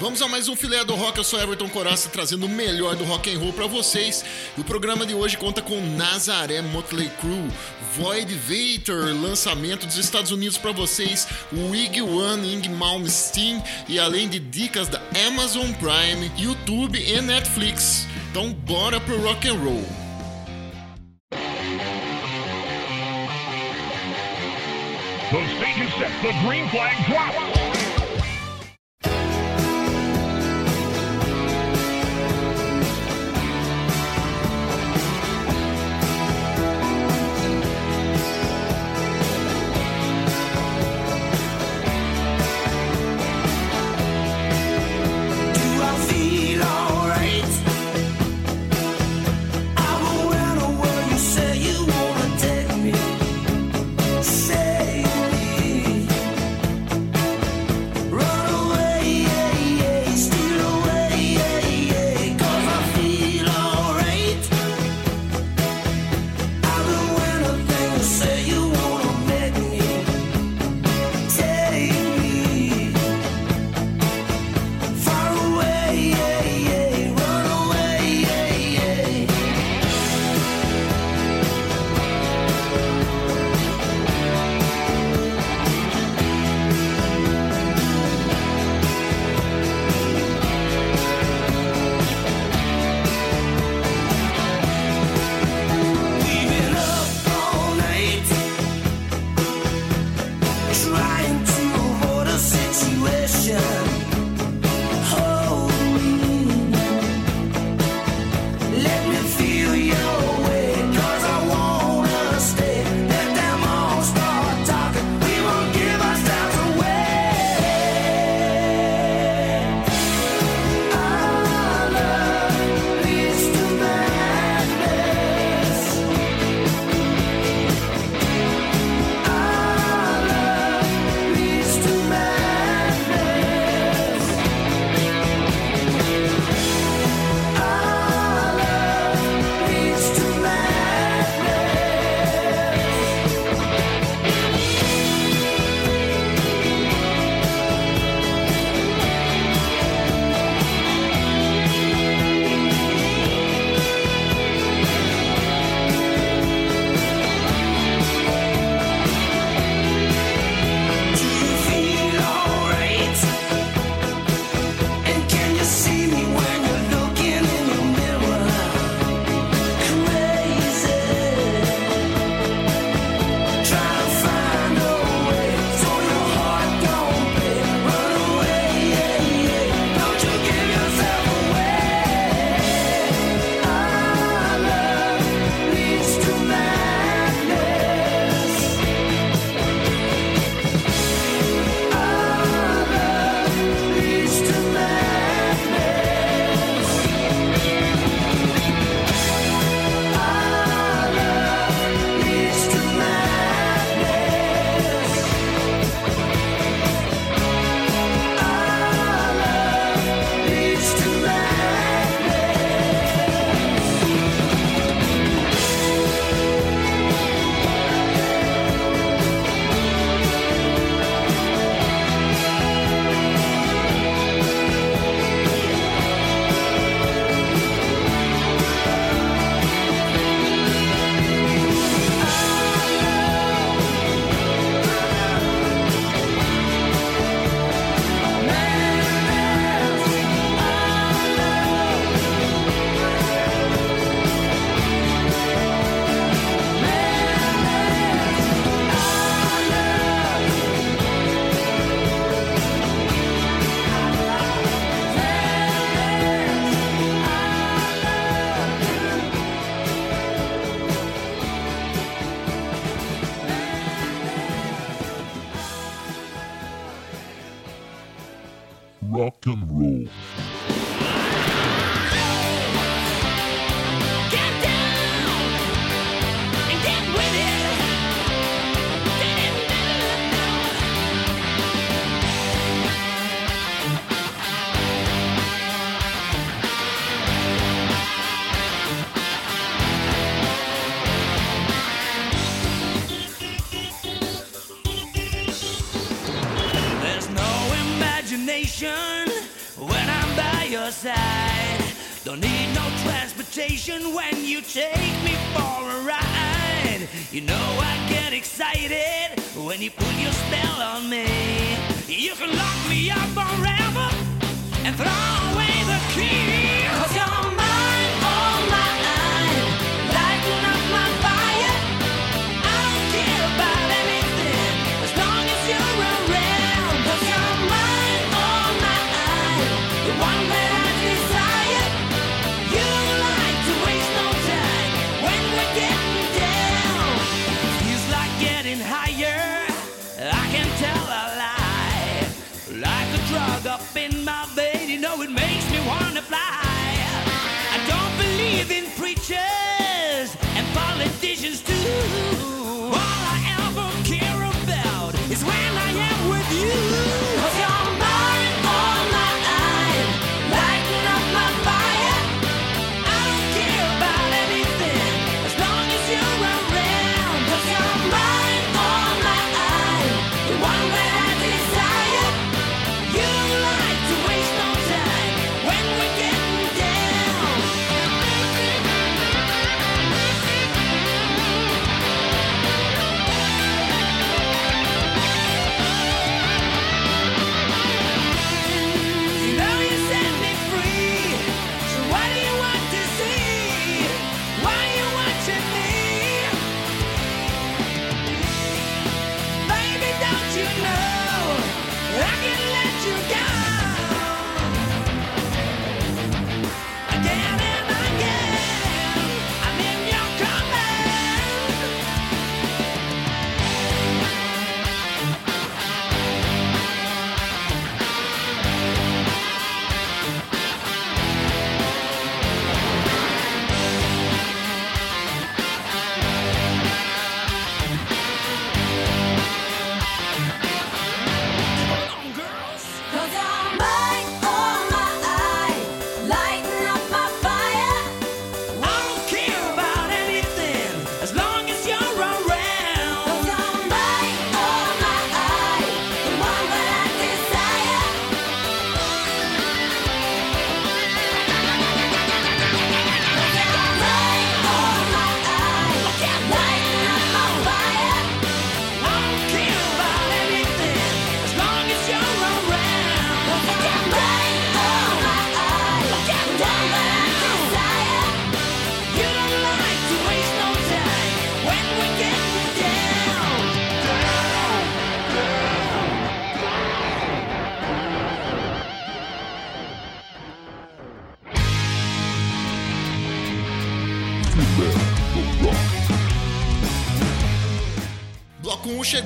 Vamos a mais um filé do rock. Eu sou Everton Coraça trazendo o melhor do rock and roll para vocês. E o programa de hoje conta com Nazaré Motley Crue, Void Vator, lançamento dos Estados Unidos para vocês, Wig One, Ing Malmsteen e além de dicas da Amazon Prime, YouTube e Netflix. Então bora pro rock and roll. The stage is set. The green flag drops.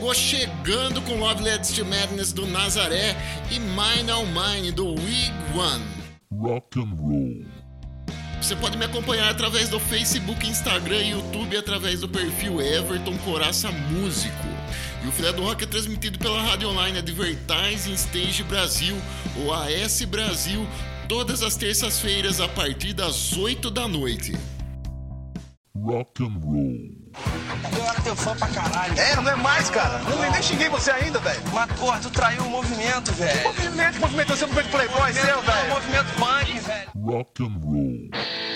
chegou chegando com Love Leads to Madness do Nazaré e Mine All Mine do Wig One. Rock and Roll. Você pode me acompanhar através do Facebook, Instagram e YouTube através do perfil Everton Coraça Músico. E o Filé do Rock é transmitido pela rádio online Advertising Stage Brasil, ou AS Brasil, todas as terças-feiras a partir das 8 da noite. Rock and Roll. Eu era teu fã pra caralho. É, não é mais, cara. Não, não. nem xinguei você ainda, velho. Mas, porra, tu traiu o movimento, velho. Que movimento? Que movimento? Você é um movimento playboy seu, velho? É um movimento punk, velho. Rock and roll.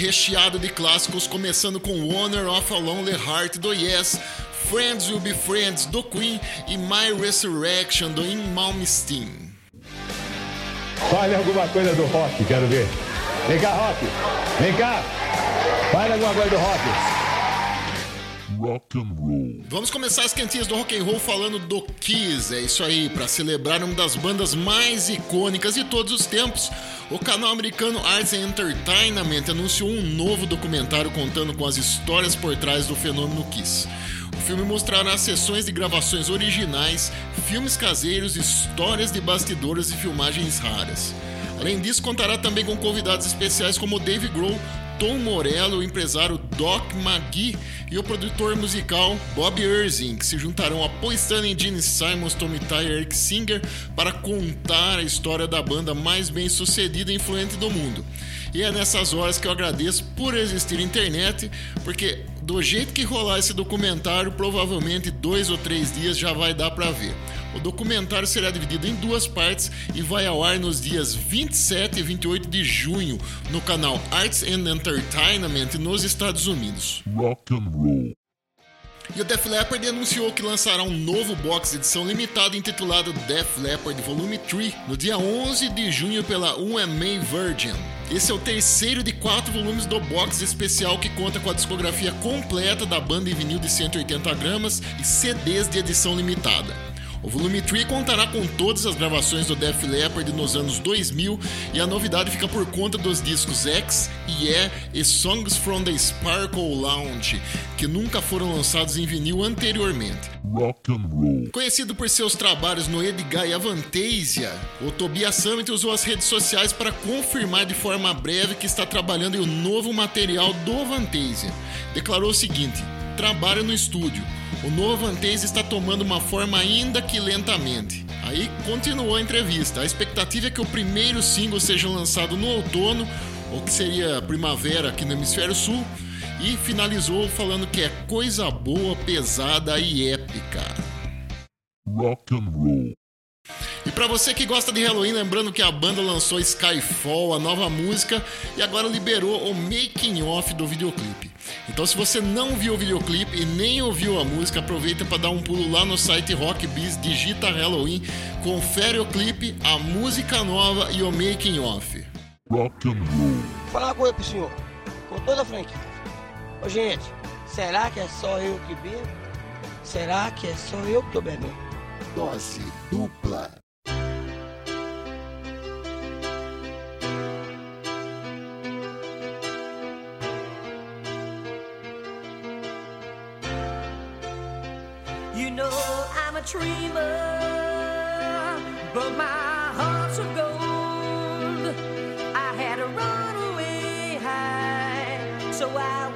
Recheado de clássicos, começando com Honor of a Lonely Heart do Yes, Friends Will Be Friends do Queen e My Resurrection do In Malmsteen. Fale alguma coisa do rock, quero ver. Vem cá, rock. Vem cá. Fale alguma coisa do rock. Rock and roll. Vamos começar as quentinhas do rock and roll falando do Kiss. É isso aí, para celebrar uma das bandas mais icônicas de todos os tempos. O canal americano Arts Entertainment anunciou um novo documentário contando com as histórias por trás do fenômeno Kiss. O filme mostrará sessões de gravações originais, filmes caseiros, histórias de bastidores e filmagens raras. Além disso, contará também com convidados especiais como Dave Grohl, Tom Morello, o empresário Doc McGee e o produtor musical Bob Erzing, que se juntarão a Paul Stanley, Gene Simons, Tommy Tyler e Eric Singer para contar a história da banda mais bem sucedida e influente do mundo. E é nessas horas que eu agradeço por existir internet, porque do jeito que rolar esse documentário, provavelmente dois ou três dias já vai dar para ver. O documentário será dividido em duas partes e vai ao ar nos dias 27 e 28 de junho no canal Arts and Entertainment nos Estados Unidos. Rock and roll. E o Def Leppard anunciou que lançará um novo box edição limitada intitulado Def Leppard Volume 3 no dia 11 de junho pela UMA Virgin. Esse é o terceiro de quatro volumes do box especial que conta com a discografia completa da banda em vinil de 180 gramas e CDs de edição limitada. O volume 3 contará com todas as gravações do Def Leppard nos anos 2000 e a novidade fica por conta dos discos X, Yeah e Songs from the Sparkle Lounge, que nunca foram lançados em vinil anteriormente. Rock and roll. Conhecido por seus trabalhos no Edgar e Avantasia, o Tobias Summit usou as redes sociais para confirmar de forma breve que está trabalhando em um novo material do Avantasia. Declarou o seguinte: trabalho no estúdio. O novo Avantasia está tomando uma forma ainda que lentamente. Aí continuou a entrevista. A expectativa é que o primeiro single seja lançado no outono, ou que seria primavera aqui no Hemisfério Sul, e finalizou falando que é coisa boa, pesada e épica. Rock and roll. E pra você que gosta de Halloween, lembrando que a banda lançou Skyfall, a nova música, e agora liberou o making off do videoclipe. Então se você não viu o videoclipe e nem ouviu a música, aproveita para dar um pulo lá no site Rockbiz, digita Halloween, confere o clipe, a música nova e o making off. Rock and roll. Falar uma coisa pro senhor, com toda a franquia. Ô gente, será que é só eu que bebo? Será que é só eu que tô bebendo? Dose dupla. You know I'm a dreamer, but my heart's of gold. I had to run away high, so I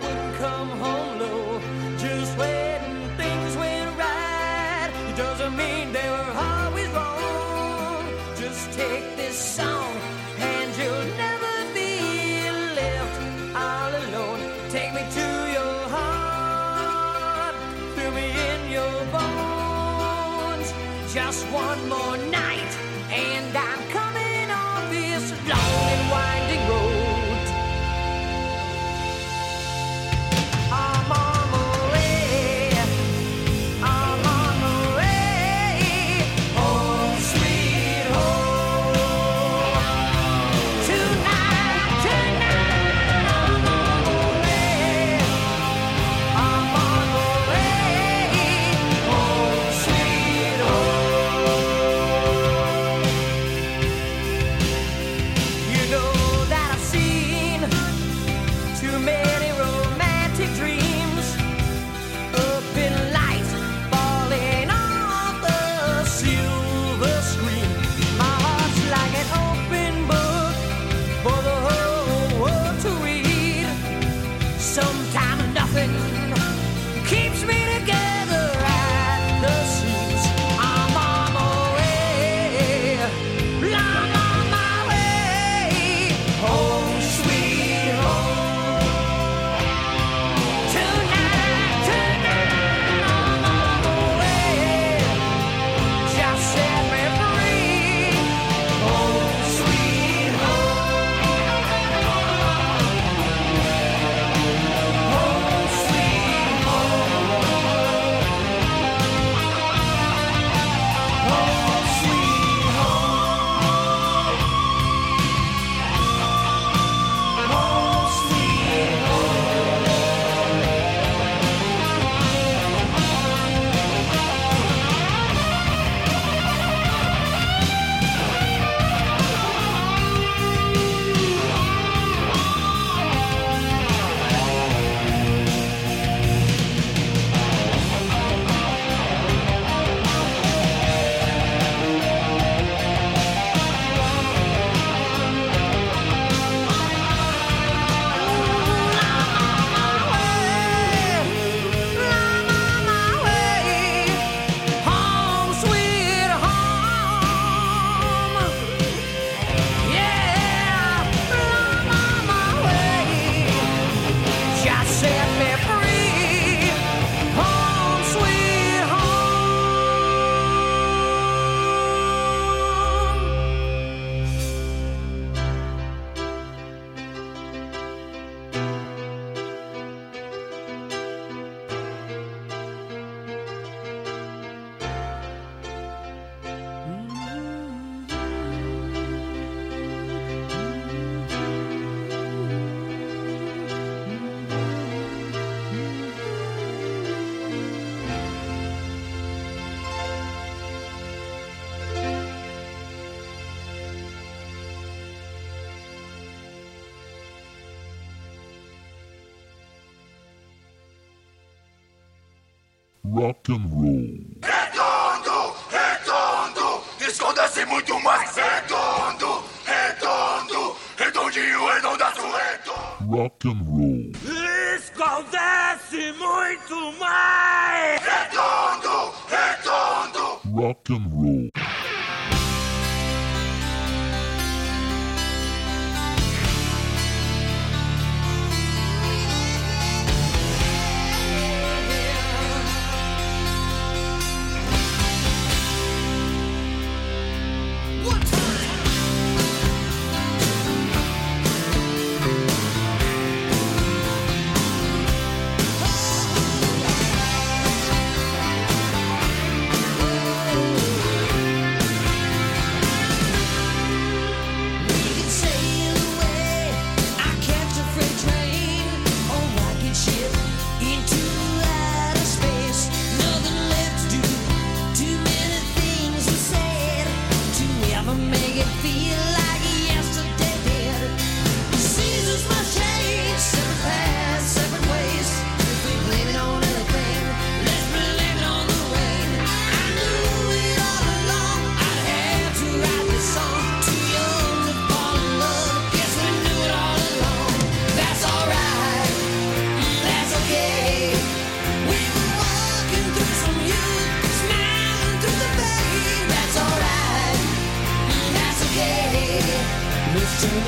rock and roll. Redondo, redondo, esconda-se muito mais. Redondo, redondo, redondinho, redondaço, redondo. Rock and roll. Esconda-se muito mais. Redondo, redondo, rock and roll.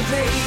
place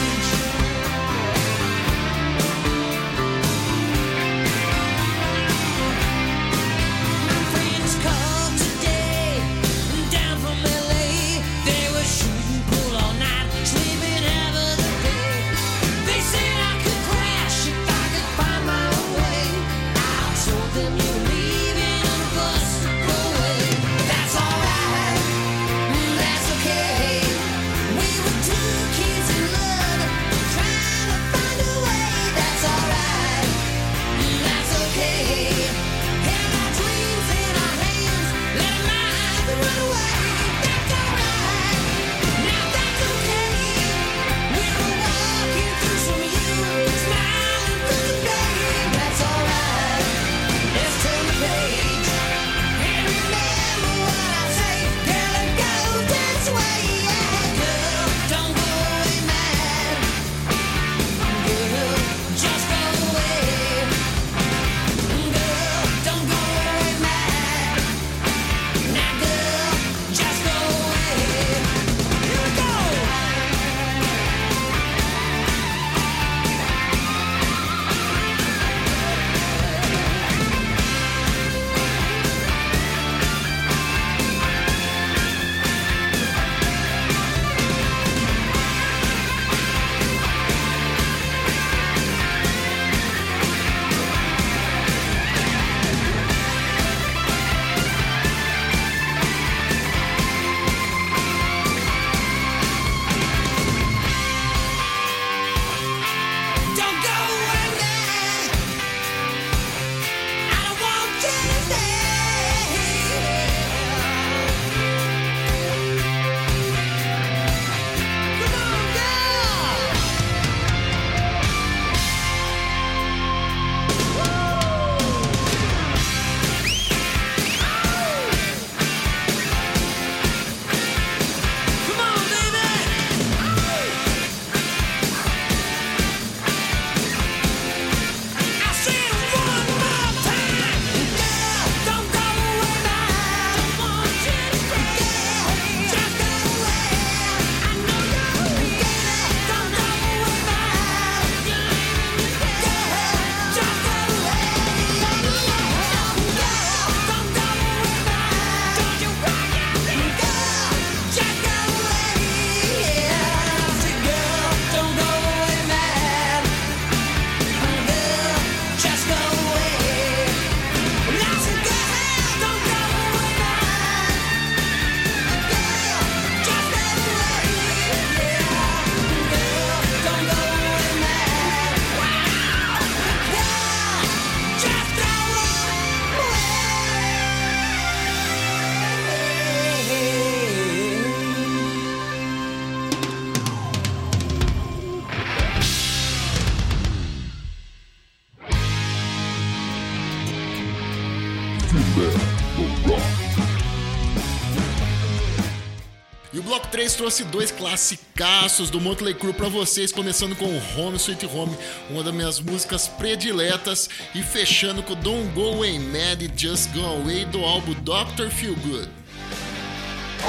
trouxe dois classicaços do Motley Crue pra vocês, começando com Home Sweet Home, uma das minhas músicas prediletas, e fechando com Don't Go Away Mad Just Go Away do álbum Dr. Feel Good.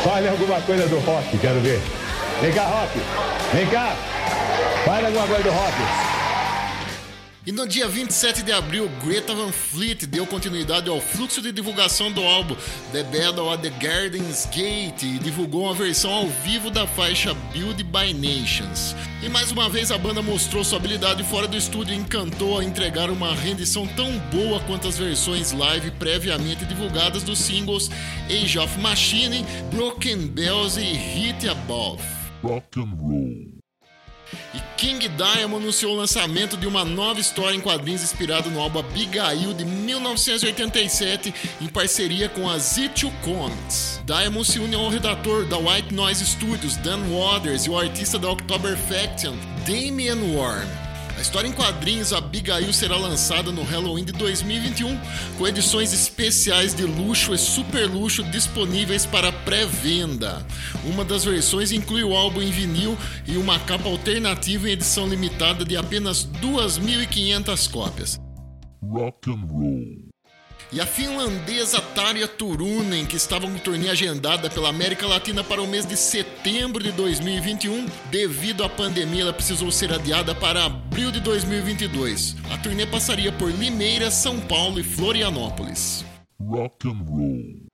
Fale alguma coisa do rock, quero ver. Vem cá, rock. Vem cá. Fale alguma coisa do rock. E no dia 27 de abril, Greta Van Fleet deu continuidade ao fluxo de divulgação do álbum The Battle at the Garden's Gate e divulgou uma versão ao vivo da faixa Build by Nations. E mais uma vez a banda mostrou sua habilidade fora do estúdio e encantou a entregar uma rendição tão boa quanto as versões live previamente divulgadas dos singles Age of Machine, Broken Bells e Hit Above. Rock and roll. E King Diamond anunciou o lançamento de uma nova história em quadrinhos inspirada no álbum Abigail de 1987 em parceria com a Z2 Comics. Diamond se une ao redator da White Noise Studios, Dan Waters, e o artista da October Faction, Damian Warren. A história em quadrinhos Abigail será lançada no Halloween de 2021, com edições especiais de luxo e super luxo disponíveis para pré-venda. Uma das versões inclui o álbum em vinil e uma capa alternativa em edição limitada de apenas 2.500 cópias. Rock and roll. E a finlandesa Tarja Turunen, que estava com turnê agendada pela América Latina para o mês de setembro de 2021, devido à pandemia, ela precisou ser adiada para abril de 2022. A turnê passaria por Limeira, São Paulo e Florianópolis. Rock and roll.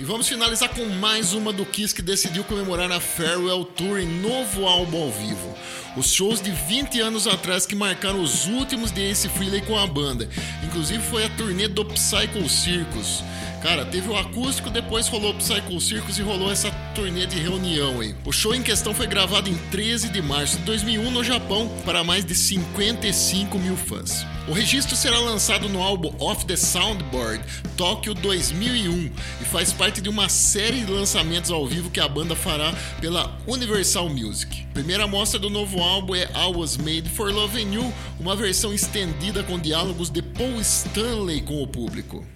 E vamos finalizar com mais uma do Kiss que decidiu comemorar a Farewell Tour em novo álbum ao vivo. Os shows de 20 anos atrás que marcaram os últimos de Ace Frehley com a banda. Inclusive foi a turnê do Psycho Circus. Cara, teve o acústico, depois rolou o Psycho Circus e rolou essa turnê de reunião aí. O show em questão foi gravado em 13 de março de 2001 no Japão para mais de 55 mil fãs. O registro será lançado no álbum Off the Soundboard Tóquio 2001 e faz parte de uma série de lançamentos ao vivo que a banda fará pela Universal Music. A primeira mostra do novo álbum é I Was Made for Loving You, uma versão estendida com diálogos de Paul Stanley com o público.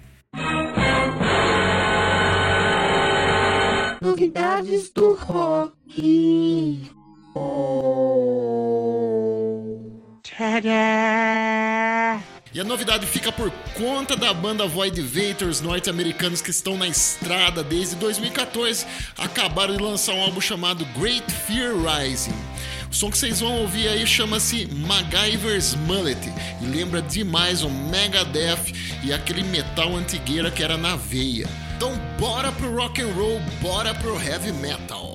Novidades do rock. E a novidade fica por conta da banda Void Vators norte-americanos que estão na estrada desde 2014. Acabaram de lançar um álbum chamado Great Fear Rising. O som que vocês vão ouvir aí chama-se MacGyver's Mullet e lembra demais o Megadeth e aquele metal antigueira que era na veia. Então bora pro rock and roll, bora pro heavy metal.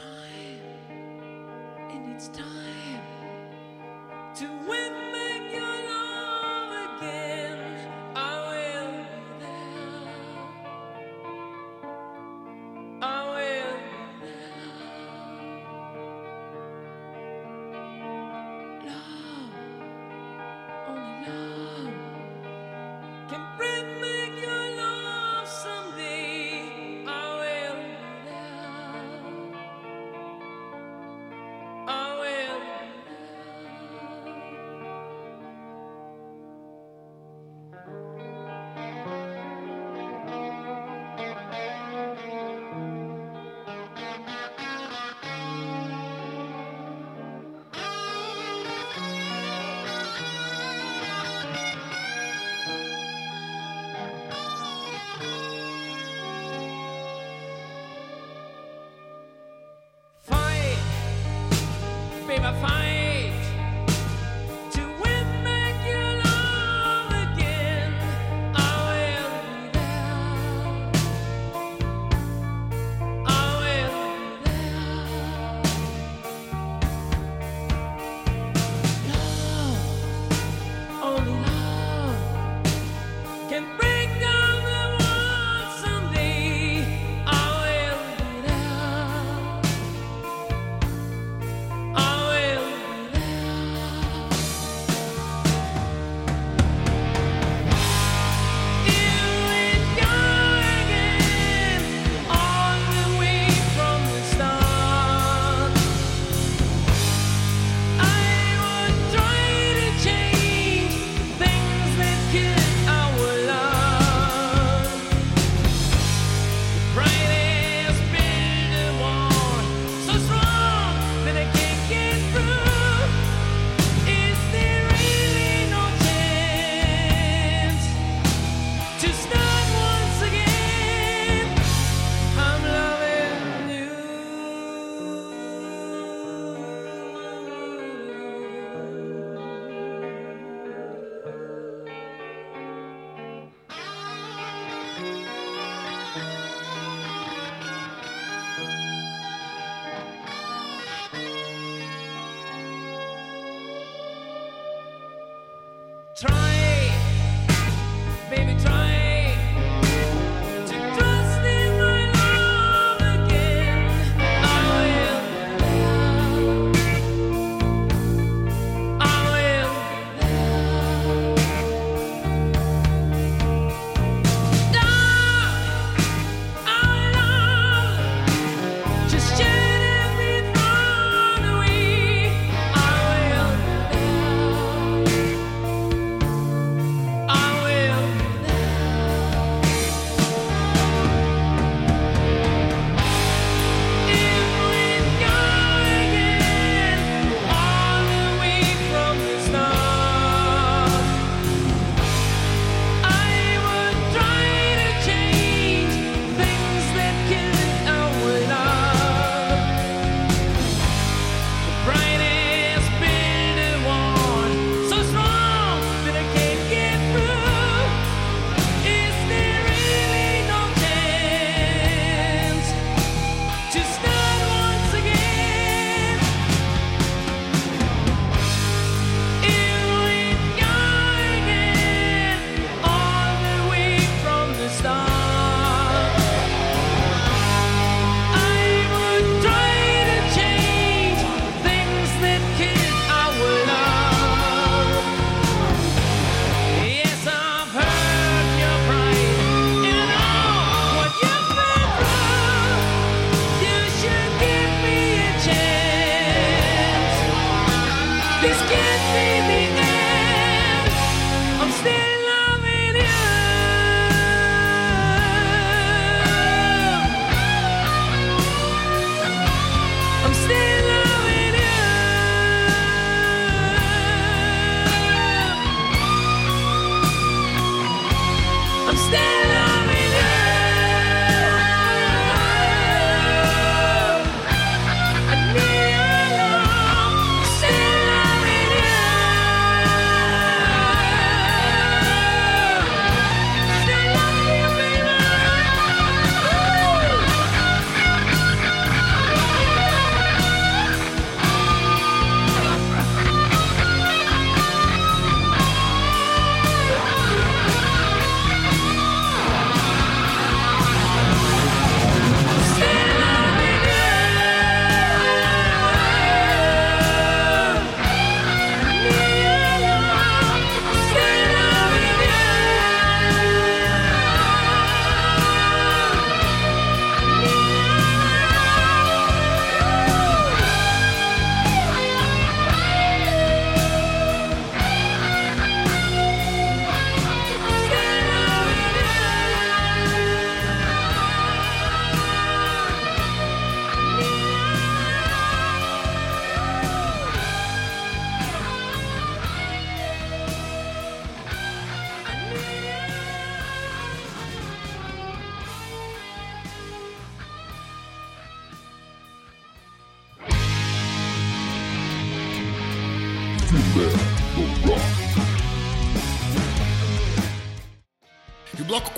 Time, and it's time to win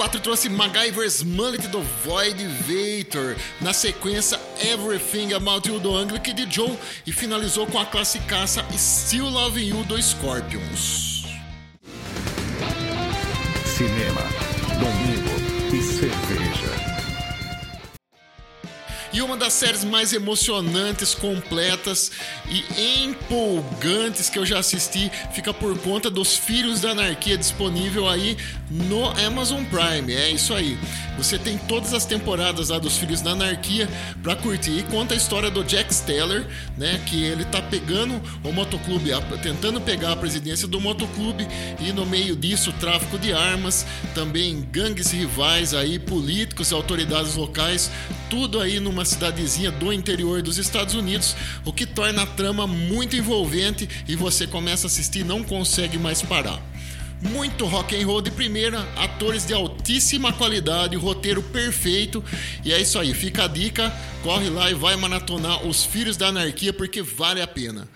4 trouxe MacGyver's Mullet do Void Vator. Na sequência, Everything About You do Anglic de Joe. E finalizou com a classicaça Still Loving You do Scorpions. Cinema, E uma das séries mais emocionantes, completas e empolgantes que eu já assisti fica por conta dos Filhos da Anarquia disponível aí no Amazon Prime. É isso aí. Você tem todas as temporadas lá dos Filhos da Anarquia pra curtir. E conta a história do Jack Steller, né? Que ele tá pegando o motoclube, tentando pegar a presidência do motoclube e no meio disso tráfico de armas, também gangues rivais aí, políticos, autoridades locais, tudo aí numa cidadezinha do interior dos Estados Unidos, o que torna a trama muito envolvente e você começa a assistir e não consegue mais parar. Muito rock and roll de primeira, atores de altíssima qualidade, roteiro perfeito. E é isso aí, fica a dica, corre lá e vai maratonar Os Filhos da Anarquia porque vale a pena.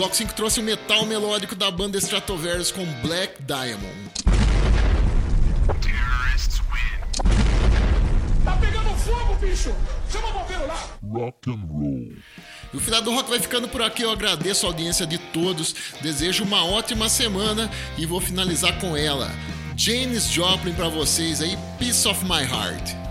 Bloco 5 trouxe o metal melódico da banda Stratovarius com Black Diamond. Tá bicho! Chama o bombeiro lá! Rock and roll. E o final do rock vai ficando por aqui. Eu agradeço a audiência de todos. Desejo uma ótima semana e vou finalizar com ela. James Joplin para vocês aí, Peace of My Heart.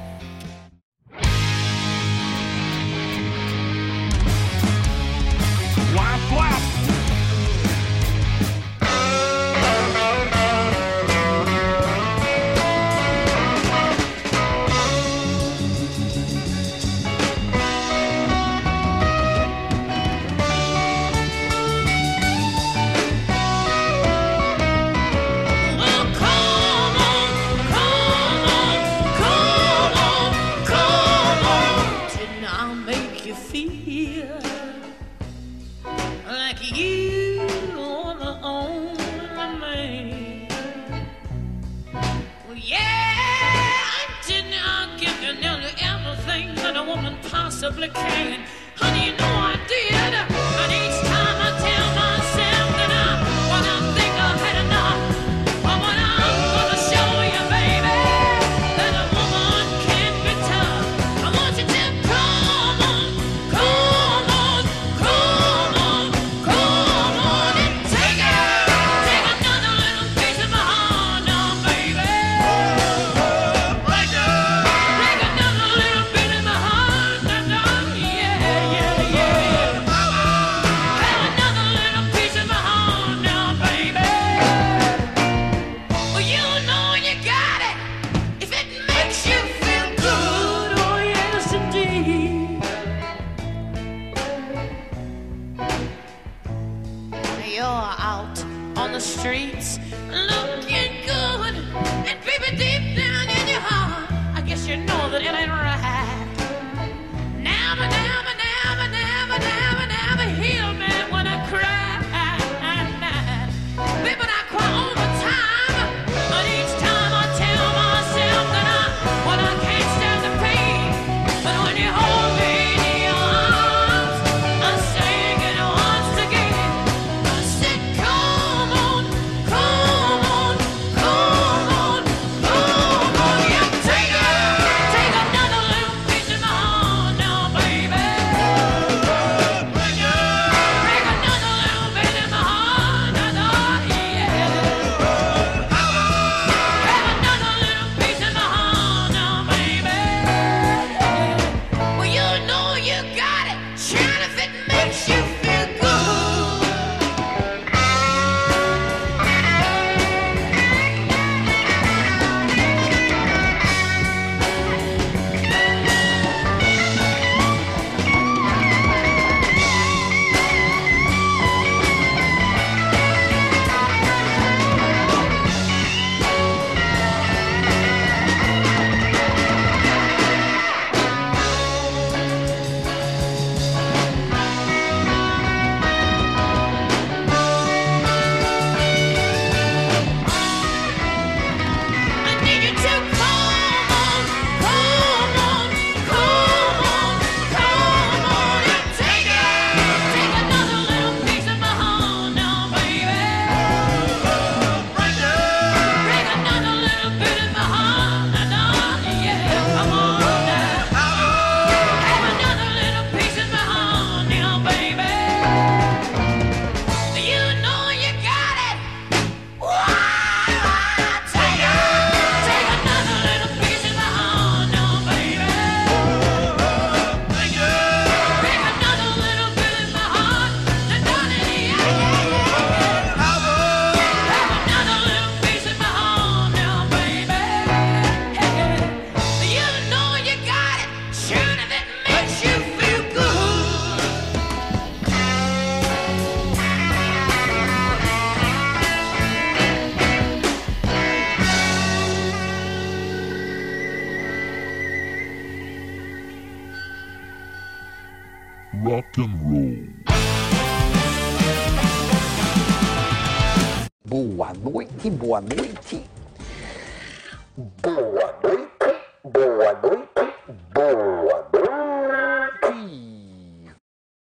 supplicating. Honey, you know I do.